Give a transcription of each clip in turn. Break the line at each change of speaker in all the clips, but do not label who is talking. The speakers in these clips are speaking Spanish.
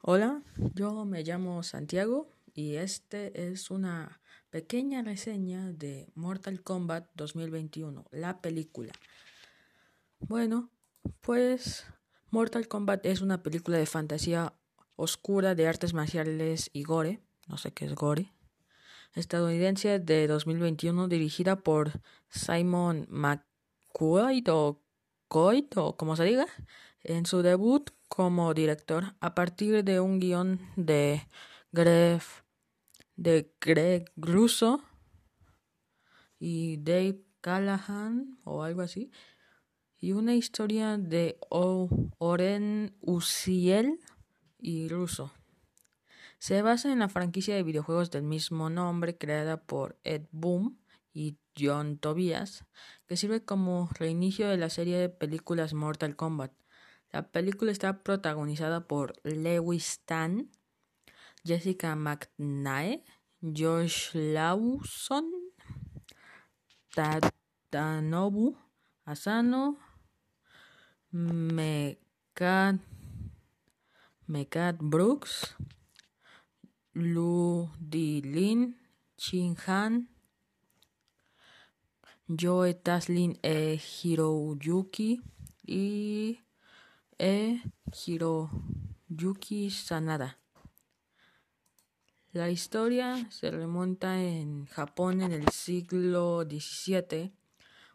Hola, yo me llamo Santiago y este es una pequeña reseña de Mortal Kombat 2021, la película. Bueno, pues Mortal Kombat es una película de fantasía oscura de artes marciales y gore, no sé qué es gore, estadounidense de 2021 dirigida por Simon McQuaid Coit o como se diga, en su debut como director a partir de un guion de Greg, de Greg Russo y Dave Callahan o algo así y una historia de Oren Uziel y Russo. Se basa en la franquicia de videojuegos del mismo nombre creada por Ed Boom y John Tobias, que sirve como reinicio de la serie de películas Mortal Kombat. La película está protagonizada por Lewis Tan, Jessica McNae, Josh Lawson, Tadanobu Asano, Mekat, Mekat Brooks, Lu Dilin, Chin Han, Joe Taslin e Hiroyuki y e Hiroyuki Sanada. La historia se remonta en Japón en el siglo XVII.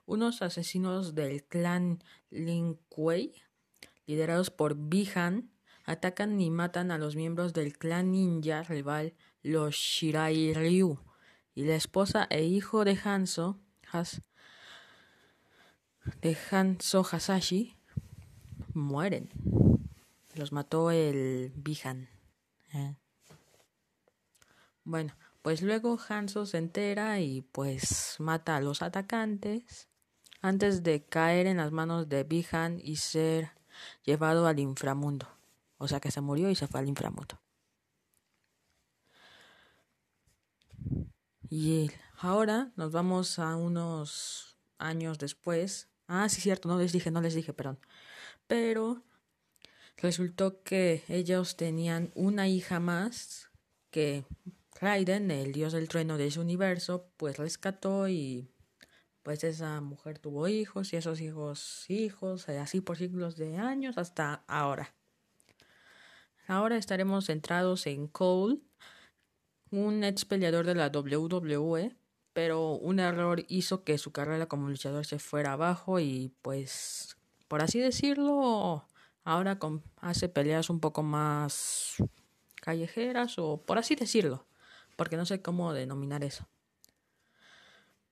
Unos asesinos del clan Lin Kuei, liderados por Bihan, atacan y matan a los miembros del clan ninja rival los Shirai Ryu y la esposa e hijo de Hanzo, de Hanzo Hasashi mueren. Los mató el Bihan. ¿eh? Bueno, pues luego Hanzo se entera y pues mata a los atacantes antes de caer en las manos de Bihan y ser llevado al inframundo. O sea que se murió y se fue al inframundo. Y ahora nos vamos a unos años después. Ah, sí, cierto, no les dije, no les dije, perdón. Pero resultó que ellos tenían una hija más que Raiden, el dios del trueno de ese universo, pues rescató y pues esa mujer tuvo hijos y esos hijos hijos, así por siglos de años hasta ahora. Ahora estaremos centrados en Cole, un ex peleador de la WWE, pero un error hizo que su carrera como luchador se fuera abajo y pues, por así decirlo, ahora hace peleas un poco más callejeras o por así decirlo, porque no sé cómo denominar eso.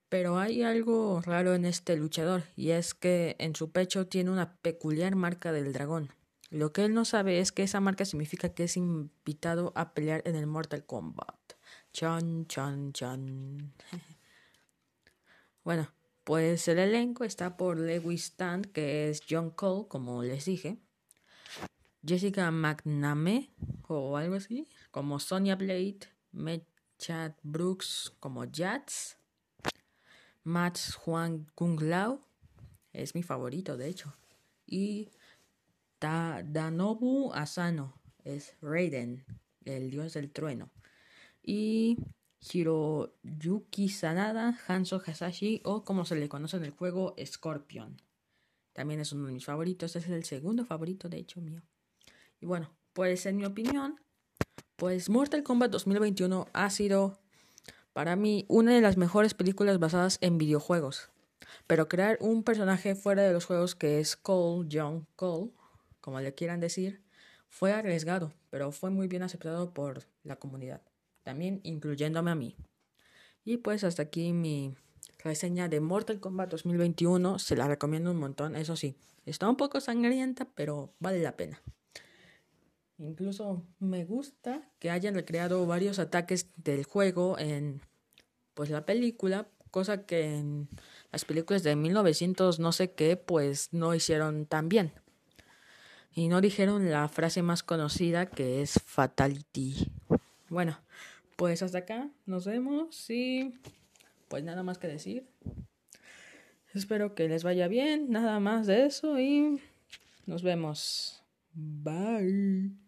Pero hay algo raro en este luchador y es que en su pecho tiene una peculiar marca del dragón. Lo que él no sabe es que esa marca significa que es invitado a pelear en el Mortal Kombat. Chan, chan, chan. Bueno, pues el elenco está por Lewis Stand, que es John Cole, como les dije. Jessica McNamee, o algo así, como Sonia Blade. Chad Brooks, como Jats. Max Juan Kung Lao, es mi favorito, de hecho. Y Danobu Asano es Raiden, el dios del trueno. Y Hiroyuki Sanada, Hanzo Hasashi o como se le conoce en el juego, Scorpion. También es uno de mis favoritos, es el segundo favorito de hecho mío. Y bueno, pues en mi opinión, pues Mortal Kombat 2021 ha sido para mí una de las mejores películas basadas en videojuegos. Pero crear un personaje fuera de los juegos que es Cole, John Cole, como le quieran decir, fue arriesgado, pero fue muy bien aceptado por la comunidad, también incluyéndome a mí. Y pues hasta aquí mi reseña de Mortal Kombat 2021, se la recomiendo un montón, eso sí, está un poco sangrienta, pero vale la pena. Incluso me gusta que hayan recreado varios ataques del juego en pues la película, cosa que en las películas de 1900 no sé qué pues no hicieron tan bien. Y no dijeron la frase más conocida que es Fatality. Bueno, pues hasta acá nos vemos y pues nada más que decir. Espero que les vaya bien, nada más de eso y nos vemos. Bye.